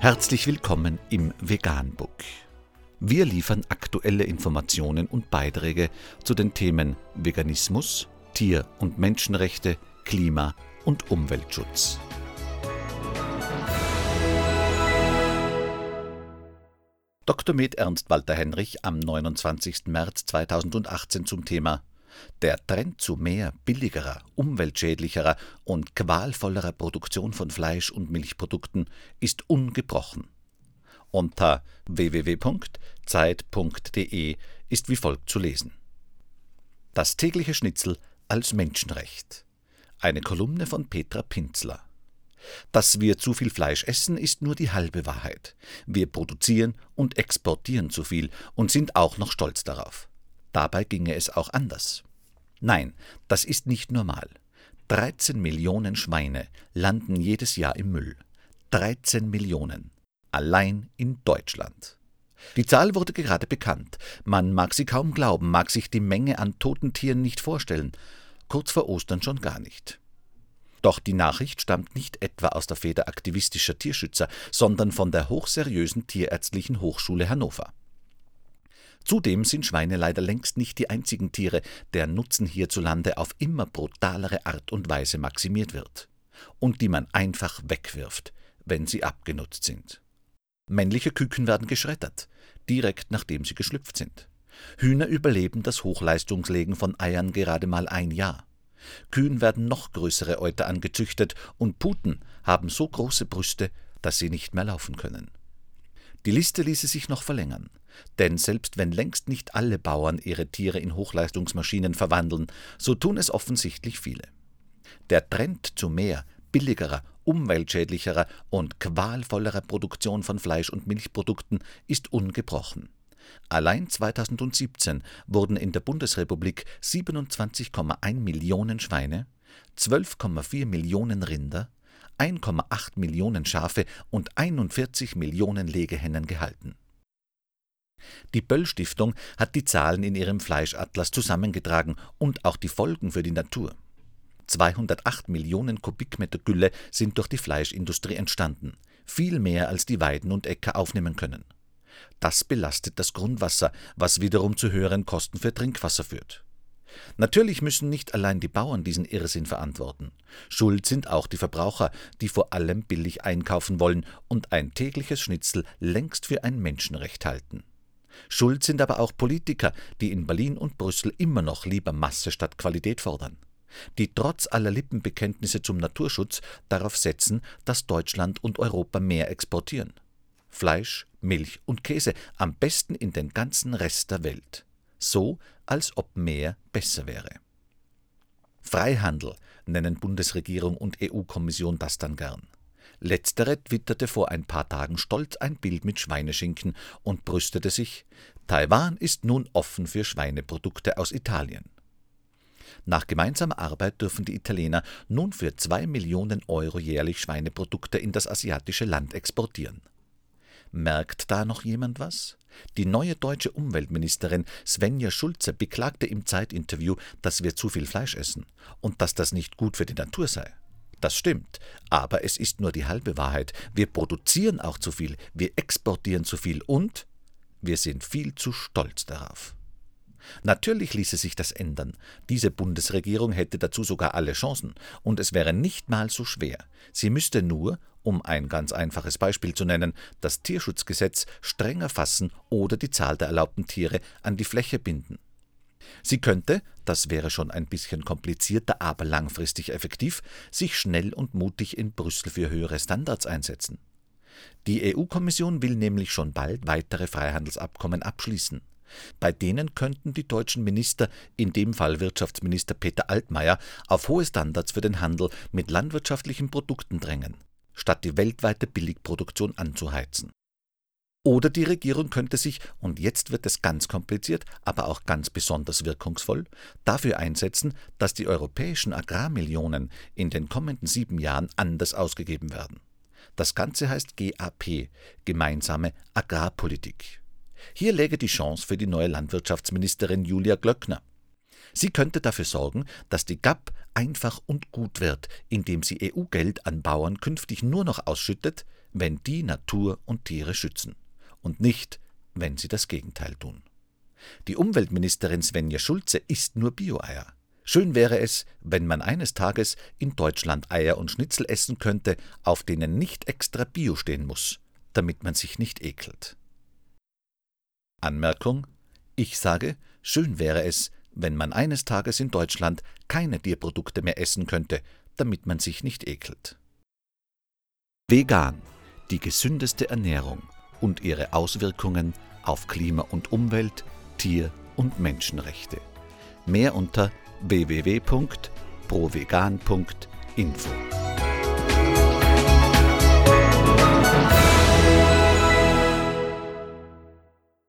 Herzlich willkommen im Veganbook. Wir liefern aktuelle Informationen und Beiträge zu den Themen Veganismus, Tier- und Menschenrechte, Klima- und Umweltschutz. Dr. Med Ernst Walter Henrich am 29. März 2018 zum Thema Der Trend zu mehr billigerer, umweltschädlicherer und qualvollerer Produktion von Fleisch- und Milchprodukten ist ungebrochen. Unter www.zeit.de ist wie folgt zu lesen. Das tägliche Schnitzel als Menschenrecht. Eine Kolumne von Petra Pinzler. Dass wir zu viel Fleisch essen, ist nur die halbe Wahrheit. Wir produzieren und exportieren zu viel und sind auch noch stolz darauf. Dabei ginge es auch anders. Nein, das ist nicht normal. 13 Millionen Schweine landen jedes Jahr im Müll. 13 Millionen. Allein in Deutschland. Die Zahl wurde gerade bekannt. Man mag sie kaum glauben, mag sich die Menge an toten Tieren nicht vorstellen. Kurz vor Ostern schon gar nicht. Doch die Nachricht stammt nicht etwa aus der Feder aktivistischer Tierschützer, sondern von der hochseriösen Tierärztlichen Hochschule Hannover. Zudem sind Schweine leider längst nicht die einzigen Tiere, deren Nutzen hierzulande auf immer brutalere Art und Weise maximiert wird und die man einfach wegwirft, wenn sie abgenutzt sind. Männliche Küken werden geschreddert, direkt nachdem sie geschlüpft sind. Hühner überleben das Hochleistungslegen von Eiern gerade mal ein Jahr. Kühen werden noch größere Euter angezüchtet und Puten haben so große Brüste, dass sie nicht mehr laufen können. Die Liste ließe sich noch verlängern, denn selbst wenn längst nicht alle Bauern ihre Tiere in Hochleistungsmaschinen verwandeln, so tun es offensichtlich viele. Der Trend zu mehr, billigerer, umweltschädlicherer und qualvollerer Produktion von Fleisch- und Milchprodukten ist ungebrochen. Allein 2017 wurden in der Bundesrepublik 27,1 Millionen Schweine, 12,4 Millionen Rinder, 1,8 Millionen Schafe und 41 Millionen Legehennen gehalten. Die Böll Stiftung hat die Zahlen in ihrem Fleischatlas zusammengetragen und auch die Folgen für die Natur. 208 Millionen Kubikmeter Gülle sind durch die Fleischindustrie entstanden, viel mehr als die Weiden und Äcker aufnehmen können. Das belastet das Grundwasser, was wiederum zu höheren Kosten für Trinkwasser führt. Natürlich müssen nicht allein die Bauern diesen Irrsinn verantworten. Schuld sind auch die Verbraucher, die vor allem billig einkaufen wollen und ein tägliches Schnitzel längst für ein Menschenrecht halten. Schuld sind aber auch Politiker, die in Berlin und Brüssel immer noch lieber Masse statt Qualität fordern, die trotz aller Lippenbekenntnisse zum Naturschutz darauf setzen, dass Deutschland und Europa mehr exportieren. Fleisch, Milch und Käse, am besten in den ganzen Rest der Welt. So, als ob mehr besser wäre. Freihandel nennen Bundesregierung und EU-Kommission das dann gern. Letztere twitterte vor ein paar Tagen stolz ein Bild mit Schweineschinken und brüstete sich, Taiwan ist nun offen für Schweineprodukte aus Italien. Nach gemeinsamer Arbeit dürfen die Italiener nun für zwei Millionen Euro jährlich Schweineprodukte in das asiatische Land exportieren. Merkt da noch jemand was? Die neue deutsche Umweltministerin Svenja Schulze beklagte im Zeitinterview, dass wir zu viel Fleisch essen und dass das nicht gut für die Natur sei. Das stimmt, aber es ist nur die halbe Wahrheit. Wir produzieren auch zu viel, wir exportieren zu viel und wir sind viel zu stolz darauf. Natürlich ließe sich das ändern. Diese Bundesregierung hätte dazu sogar alle Chancen, und es wäre nicht mal so schwer. Sie müsste nur, um ein ganz einfaches Beispiel zu nennen, das Tierschutzgesetz strenger fassen oder die Zahl der erlaubten Tiere an die Fläche binden. Sie könnte, das wäre schon ein bisschen komplizierter, aber langfristig effektiv, sich schnell und mutig in Brüssel für höhere Standards einsetzen. Die EU-Kommission will nämlich schon bald weitere Freihandelsabkommen abschließen. Bei denen könnten die deutschen Minister, in dem Fall Wirtschaftsminister Peter Altmaier, auf hohe Standards für den Handel mit landwirtschaftlichen Produkten drängen, statt die weltweite Billigproduktion anzuheizen. Oder die Regierung könnte sich, und jetzt wird es ganz kompliziert, aber auch ganz besonders wirkungsvoll, dafür einsetzen, dass die europäischen Agrarmillionen in den kommenden sieben Jahren anders ausgegeben werden. Das Ganze heißt GAP, gemeinsame Agrarpolitik. Hier läge die Chance für die neue Landwirtschaftsministerin Julia Glöckner. Sie könnte dafür sorgen, dass die GAP einfach und gut wird, indem sie EU-Geld an Bauern künftig nur noch ausschüttet, wenn die Natur und Tiere schützen und nicht, wenn sie das Gegenteil tun. Die Umweltministerin Svenja Schulze isst nur Bio-Eier. Schön wäre es, wenn man eines Tages in Deutschland Eier und Schnitzel essen könnte, auf denen nicht extra Bio stehen muss, damit man sich nicht ekelt. Anmerkung Ich sage, schön wäre es, wenn man eines Tages in Deutschland keine Tierprodukte mehr essen könnte, damit man sich nicht ekelt. Vegan, die gesündeste Ernährung und ihre Auswirkungen auf Klima und Umwelt, Tier- und Menschenrechte. Mehr unter www.provegan.info.